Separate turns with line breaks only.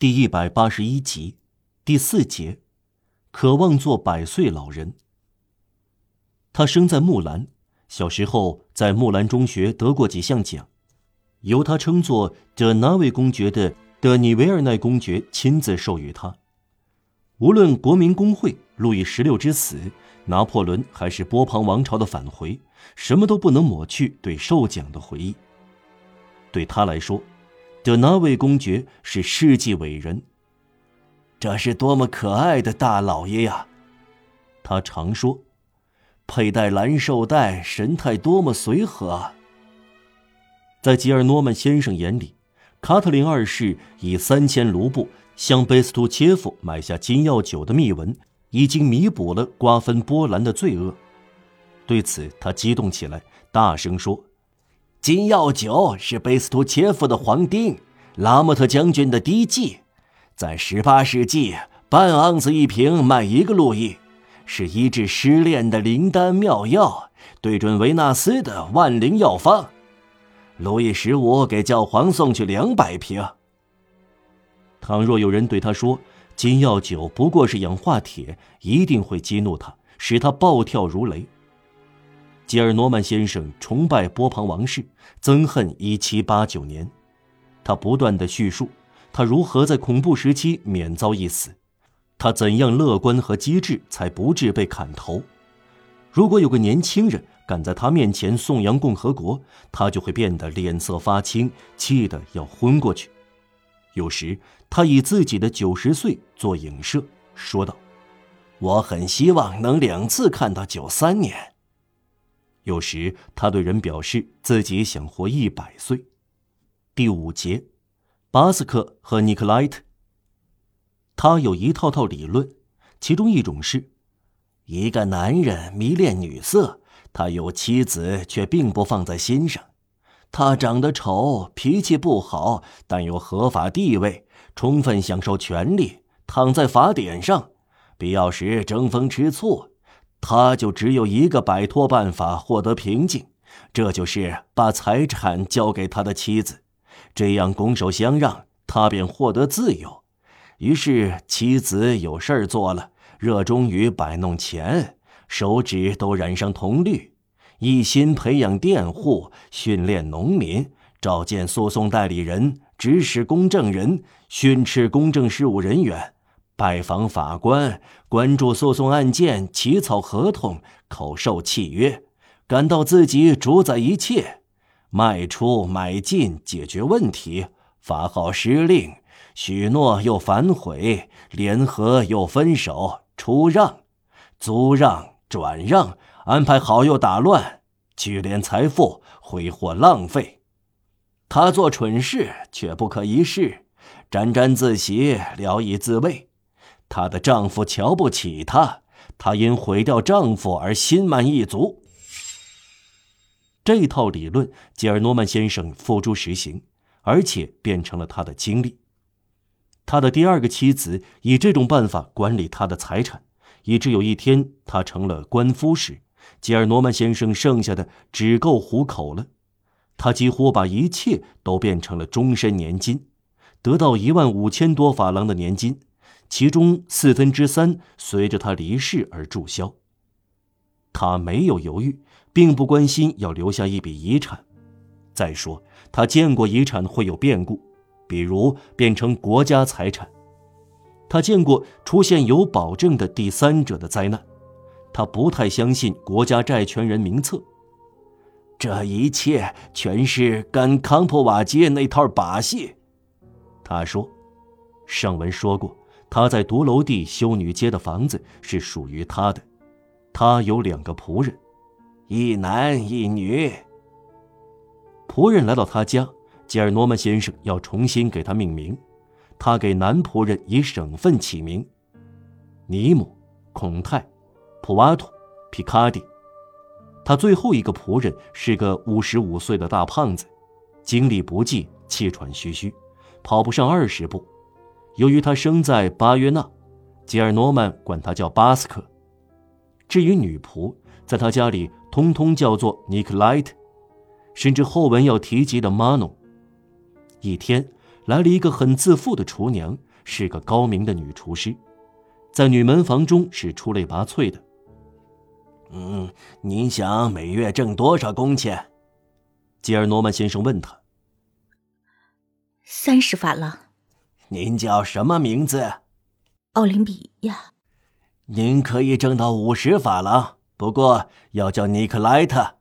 第一百八十一集，第四节，渴望做百岁老人。他生在木兰，小时候在木兰中学得过几项奖，由他称作德纳维公爵的德尼维尔奈公爵亲自授予他。无论国民公会、路易十六之死、拿破仑还是波旁王朝的返回，什么都不能抹去对受奖的回忆。对他来说。德纳维公爵是世纪伟人。这是多么可爱的大老爷呀！他常说，佩戴蓝绶带，神态多么随和。啊在吉尔诺曼先生眼里，卡特琳二世以三千卢布向贝斯图切夫买下金药酒的密文，已经弥补了瓜分波兰的罪恶。对此，他激动起来，大声说。金药酒是贝斯图切夫的黄丁，拉莫特将军的低剂，在十八世纪半盎司一瓶卖一个路易，是医治失恋的灵丹妙药，对准维纳斯的万灵药方。路易十五给教皇送去两百瓶。倘若有人对他说金药酒不过是氧化铁，一定会激怒他，使他暴跳如雷。吉尔诺曼先生崇拜波旁王室，憎恨1789年。他不断的叙述他如何在恐怖时期免遭一死，他怎样乐观和机智才不致被砍头。如果有个年轻人敢在他面前颂扬共和国，他就会变得脸色发青，气得要昏过去。有时他以自己的九十岁做影射，说道：“我很希望能两次看到九三年。”有时他对人表示自己想活一百岁。第五节，巴斯克和尼克莱特。他有一套套理论，其中一种是：一个男人迷恋女色，他有妻子却并不放在心上；他长得丑，脾气不好，但有合法地位，充分享受权利，躺在法典上，必要时争风吃醋。他就只有一个摆脱办法获得平静，这就是把财产交给他的妻子，这样拱手相让，他便获得自由。于是妻子有事儿做了，热衷于摆弄钱，手指都染上铜绿，一心培养佃户，训练农民，召见诉讼代理人，指使公证人，训斥公证事务人员。拜访法官，关注诉讼案件，起草合同，口授契约，感到自己主宰一切，卖出买进，解决问题，发号施令，许诺又反悔，联合又分手，出让，租让，转让，安排好又打乱，聚敛财富，挥霍浪费。他做蠢事却不可一世，沾沾自喜，聊以自慰。她的丈夫瞧不起她，她因毁掉丈夫而心满意足。这套理论，吉尔诺曼先生付诸实行，而且变成了他的经历。他的第二个妻子以这种办法管理他的财产，以致有一天他成了官夫时，吉尔诺曼先生剩下的只够糊口了。他几乎把一切都变成了终身年金，得到一万五千多法郎的年金。其中四分之三随着他离世而注销。他没有犹豫，并不关心要留下一笔遗产。再说，他见过遗产会有变故，比如变成国家财产。他见过出现有保证的第三者的灾难。他不太相信国家债权人名册。这一切全是干康普瓦街那套把戏。他说，上文说过。他在独楼地修女街的房子是属于他的，他有两个仆人，一男一女。仆人来到他家，吉尔诺曼先生要重新给他命名，他给男仆人以省份起名：尼姆、孔泰、普瓦图、皮卡迪。他最后一个仆人是个五十五岁的大胖子，精力不济，气喘吁吁，跑不上二十步。由于他生在巴约纳，吉尔诺曼管他叫巴斯克。至于女仆，在他家里通通叫做尼克莱特，甚至后文要提及的玛诺。一天，
来了一个很自负的厨娘，是个高明的女厨师，在女门房中是出类拔萃的。
嗯，您想每月挣多少工钱？
吉尔诺曼先生问他。
三十法郎。
您叫什么名字？
奥林比亚。
您可以挣到五十法郎，不过要叫尼克莱特。